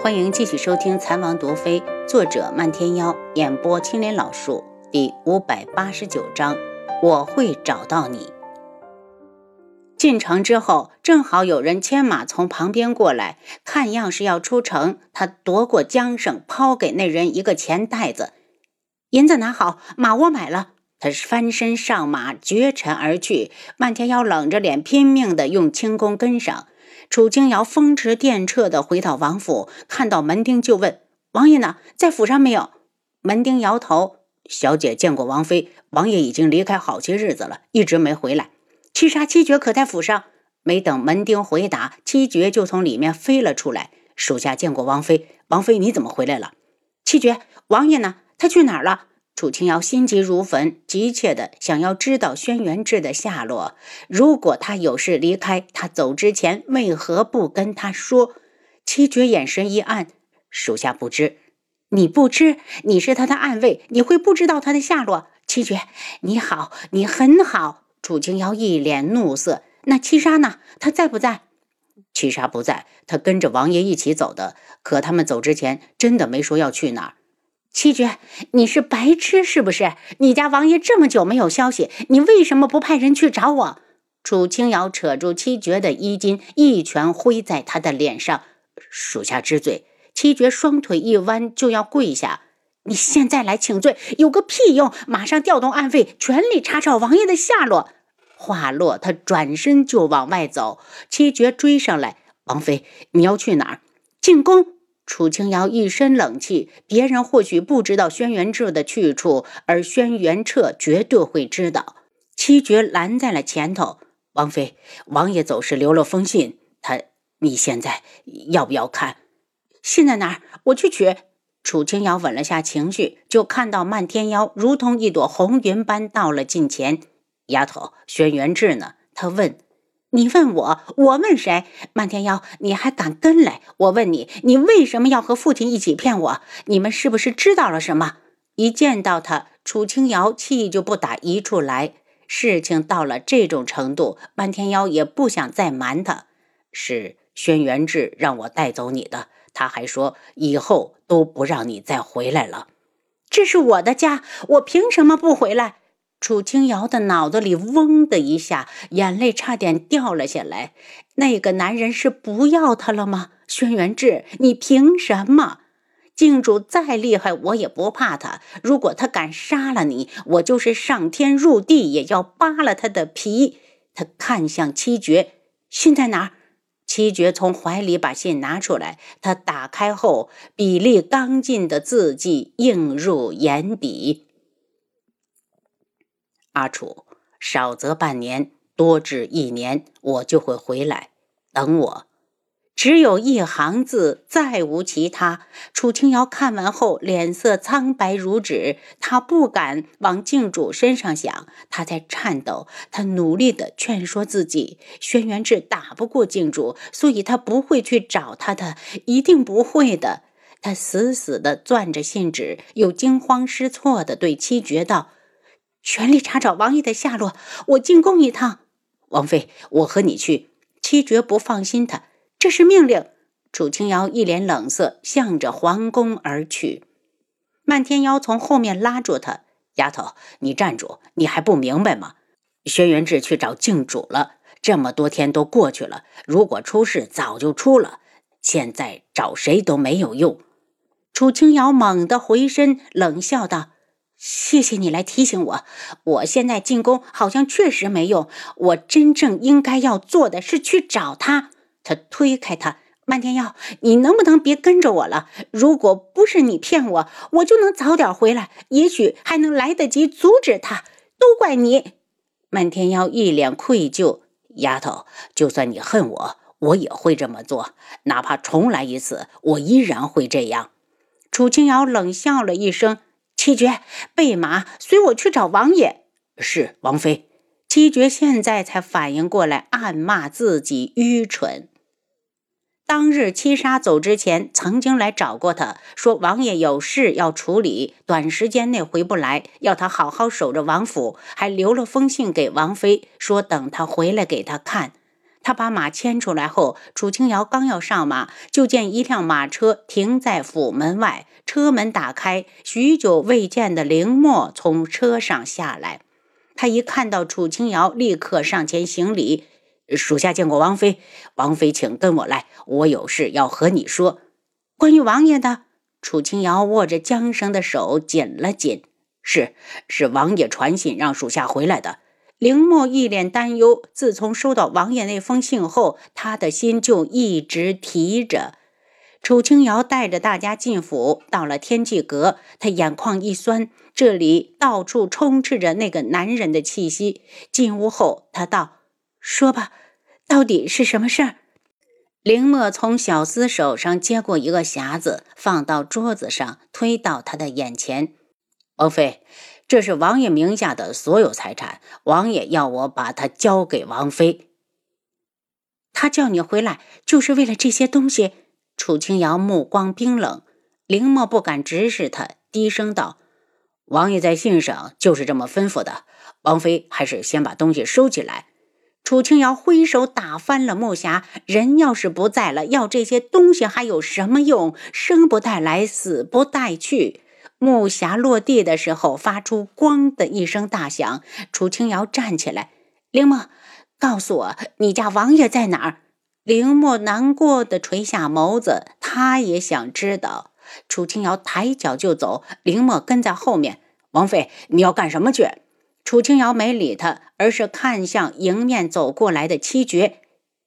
欢迎继续收听《残王毒妃》，作者漫天妖，演播青莲老树，第五百八十九章。我会找到你。进城之后，正好有人牵马从旁边过来，看样是要出城。他夺过缰绳，抛给那人一个钱袋子，银子拿好，马窝买了。他翻身上马，绝尘而去。漫天妖冷着脸，拼命的用轻功跟上。楚清瑶风驰电掣的回到王府，看到门丁就问：“王爷呢？在府上没有？”门丁摇头：“小姐见过王妃，王爷已经离开好些日子了，一直没回来。”七杀七绝可在府上？没等门丁回答，七绝就从里面飞了出来。属下见过王妃，王妃你怎么回来了？七绝，王爷呢？他去哪儿了？楚清瑶心急如焚，急切的想要知道轩辕志的下落。如果他有事离开，他走之前为何不跟他说？七绝眼神一暗，属下不知。你不知？你是他的暗卫，你会不知道他的下落？七绝，你好，你很好。楚清瑶一脸怒色。那七杀呢？他在不在？七杀不在，他跟着王爷一起走的。可他们走之前，真的没说要去哪儿。七绝，你是白痴是不是？你家王爷这么久没有消息，你为什么不派人去找我？楚清瑶扯住七绝的衣襟，一拳挥在他的脸上。属下知罪。七绝双腿一弯，就要跪下。你现在来请罪，有个屁用！马上调动暗卫，全力查找王爷的下落。话落，他转身就往外走。七绝追上来，王妃，你要去哪儿？进宫。楚清瑶一身冷气，别人或许不知道轩辕彻的去处，而轩辕彻绝对会知道。七绝拦在了前头，王妃，王爷走时留了封信，他，你现在要不要看？信在哪儿？我去取。楚清瑶稳了下情绪，就看到漫天妖如同一朵红云般到了近前。丫头，轩辕志呢？他问。你问我，我问谁？漫天妖，你还敢跟来？我问你，你为什么要和父亲一起骗我？你们是不是知道了什么？一见到他，楚清瑶气就不打一处来。事情到了这种程度，漫天妖也不想再瞒他。是轩辕志让我带走你的，他还说以后都不让你再回来了。这是我的家，我凭什么不回来？楚清瑶的脑子里嗡的一下，眼泪差点掉了下来。那个男人是不要她了吗？轩辕志，你凭什么？靖主再厉害，我也不怕他。如果他敢杀了你，我就是上天入地也要扒了他的皮。他看向七绝，信在哪儿？七绝从怀里把信拿出来，他打开后，笔力刚劲的字迹映入眼底。阿楚，少则半年，多至一年，我就会回来。等我，只有一行字，再无其他。楚清瑶看完后，脸色苍白如纸。他不敢往静主身上想，他在颤抖。他努力的劝说自己：轩辕志打不过静主，所以他不会去找他的，一定不会的。他死死的攥着信纸，又惊慌失措的对七绝道。全力查找王爷的下落。我进宫一趟，王妃，我和你去。七绝不放心他，这是命令。楚清瑶一脸冷色，向着皇宫而去。漫天妖从后面拉住他：“丫头，你站住！你还不明白吗？轩辕志去找靖主了。这么多天都过去了，如果出事，早就出了。现在找谁都没有用。”楚清瑶猛地回身，冷笑道。谢谢你来提醒我，我现在进宫好像确实没用。我真正应该要做的是去找他。他推开他，漫天妖，你能不能别跟着我了？如果不是你骗我，我就能早点回来，也许还能来得及阻止他。都怪你！漫天妖一脸愧疚。丫头，就算你恨我，我也会这么做。哪怕重来一次，我依然会这样。楚清瑶冷笑了一声。七绝，备马，随我去找王爷。是王妃。七绝现在才反应过来，暗骂自己愚蠢。当日七杀走之前，曾经来找过他，说王爷有事要处理，短时间内回不来，要他好好守着王府，还留了封信给王妃，说等他回来给他看。他把马牵出来后，楚清瑶刚要上马，就见一辆马车停在府门外，车门打开，许久未见的凌墨从车上下来。他一看到楚清瑶，立刻上前行礼：“属下见过王妃，王妃请跟我来，我有事要和你说。关于王爷的。”楚清瑶握着缰绳的手紧了紧：“是，是王爷传信让属下回来的。”凌墨一脸担忧，自从收到王爷那封信后，他的心就一直提着。楚清瑶带着大家进府，到了天际阁，他眼眶一酸，这里到处充斥着那个男人的气息。进屋后，他道：“说吧，到底是什么事儿？”凌墨从小厮手上接过一个匣子，放到桌子上，推到他的眼前：“王妃。”这是王爷名下的所有财产，王爷要我把它交给王妃。他叫你回来，就是为了这些东西。楚清瑶目光冰冷，凌墨不敢直视他，低声道：“王爷在信上就是这么吩咐的。王妃还是先把东西收起来。”楚清瑶挥手打翻了木匣，人要是不在了，要这些东西还有什么用？生不带来，死不带去。木匣落地的时候，发出“咣”的一声大响。楚清瑶站起来：“凌墨，告诉我，你家王爷在哪儿？”凌墨难过的垂下眸子，他也想知道。楚清瑶抬脚就走，凌墨跟在后面。王妃，你要干什么去？楚清瑶没理他，而是看向迎面走过来的七绝：“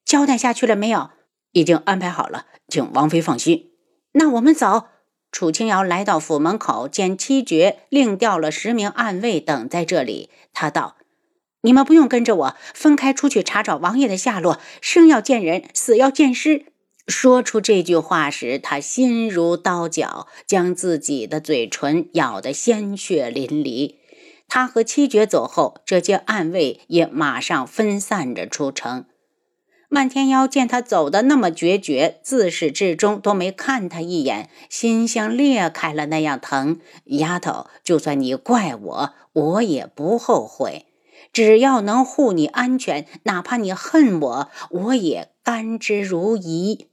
交代下去了没有？已经安排好了，请王妃放心。那我们走。”楚清瑶来到府门口，见七绝另调了十名暗卫等在这里。他道：“你们不用跟着我，分开出去查找王爷的下落。生要见人，死要见尸。”说出这句话时，他心如刀绞，将自己的嘴唇咬得鲜血淋漓。他和七绝走后，这些暗卫也马上分散着出城。漫天妖见他走的那么决绝，自始至终都没看他一眼，心像裂开了那样疼。丫头，就算你怪我，我也不后悔。只要能护你安全，哪怕你恨我，我也甘之如饴。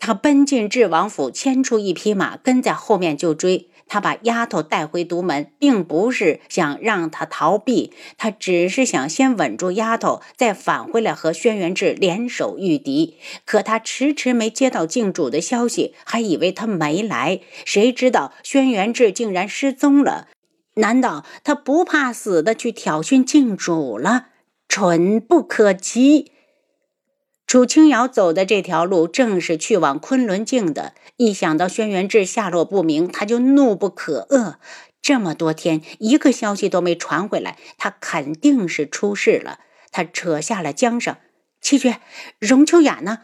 他奔进智王府，牵出一匹马，跟在后面就追。他把丫头带回独门，并不是想让她逃避，他只是想先稳住丫头，再返回来和轩辕志联手御敌。可他迟迟没接到靖主的消息，还以为他没来，谁知道轩辕志竟然失踪了？难道他不怕死的去挑衅靖主了？蠢不可及！楚清瑶走的这条路正是去往昆仑镜的。一想到轩辕志下落不明，他就怒不可遏。这么多天，一个消息都没传回来，他肯定是出事了。他扯下了缰绳。七绝，荣秋雅呢？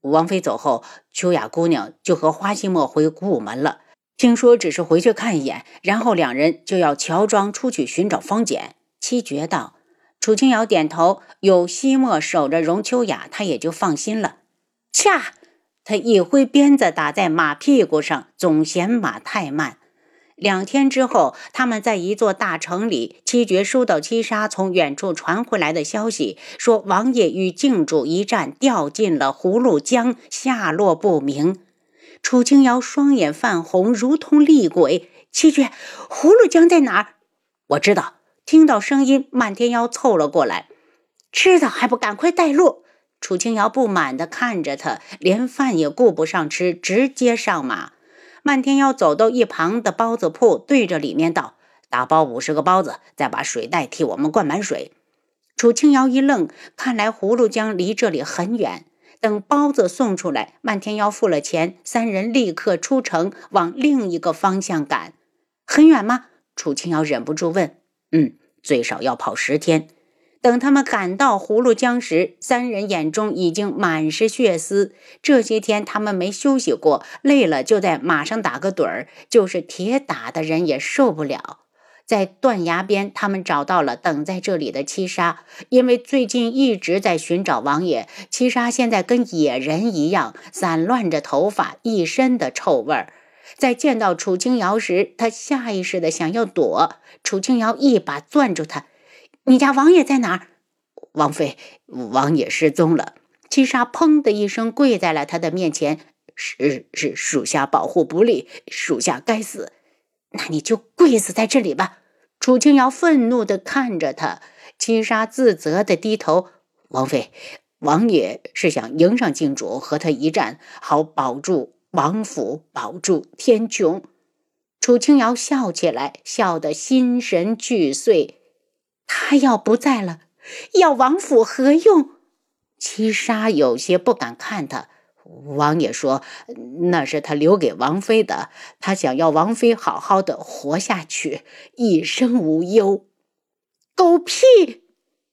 王妃走后，秋雅姑娘就和花希墨回古武门了。听说只是回去看一眼，然后两人就要乔装出去寻找方简。七绝道。楚清瑶点头，有西莫守着荣秋雅，他也就放心了。恰，他一挥鞭子打在马屁股上，总嫌马太慢。两天之后，他们在一座大城里，七绝收到七杀从远处传回来的消息，说王爷与靖主一战掉进了葫芦江，下落不明。楚清瑶双眼泛红，如同厉鬼。七绝，葫芦江在哪儿？我知道。听到声音，漫天妖凑了过来。知道还不赶快带路？楚清瑶不满地看着他，连饭也顾不上吃，直接上马。漫天妖走到一旁的包子铺，对着里面道：“打包五十个包子，再把水袋替我们灌满水。”楚清瑶一愣，看来葫芦江离这里很远。等包子送出来，漫天妖付了钱，三人立刻出城，往另一个方向赶。很远吗？楚清瑶忍不住问。嗯。最少要跑十天。等他们赶到葫芦江时，三人眼中已经满是血丝。这些天他们没休息过，累了就在马上打个盹儿，就是铁打的人也受不了。在断崖边，他们找到了等在这里的七杀，因为最近一直在寻找王爷。七杀现在跟野人一样，散乱着头发，一身的臭味儿。在见到楚清瑶时，他下意识的想要躲。楚清瑶一把攥住他：“你家王爷在哪儿？王妃，王爷失踪了。七杀砰的一声跪在了他的面前，是是，属下保护不力，属下该死。那你就跪死在这里吧！楚清瑶愤怒地看着他，七杀自责地低头。王妃，王爷是想迎上靖主，和他一战，好保住王府，保住天穹。楚清瑶笑起来，笑得心神俱碎。他要不在了，要王府何用？七杀有些不敢看他。王爷说那是他留给王妃的，他想要王妃好好的活下去，一生无忧。狗屁！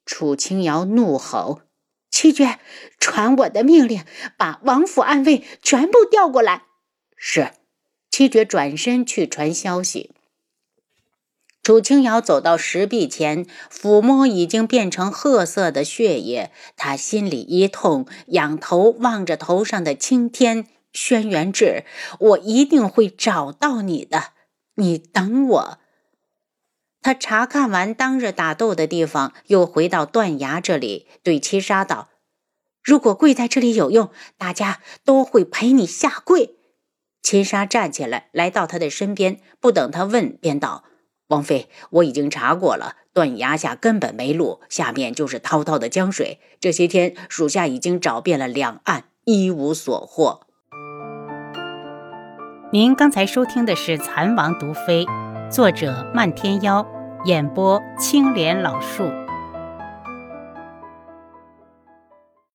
楚清瑶怒吼：“七绝，传我的命令，把王府暗卫全部调过来。”是。七绝转身去传消息。楚清瑶走到石壁前，抚摸已经变成褐色的血液，他心里一痛，仰头望着头上的青天。轩辕志，我一定会找到你的，你等我。他查看完当日打斗的地方，又回到断崖这里，对七杀道：“如果跪在这里有用，大家都会陪你下跪。”七杀站起来，来到他的身边，不等他问，便道：“王妃，我已经查过了，断崖下根本没路，下面就是滔滔的江水。这些天，属下已经找遍了两岸，一无所获。”您刚才收听的是《蚕王毒妃》，作者漫天妖，演播青莲老树。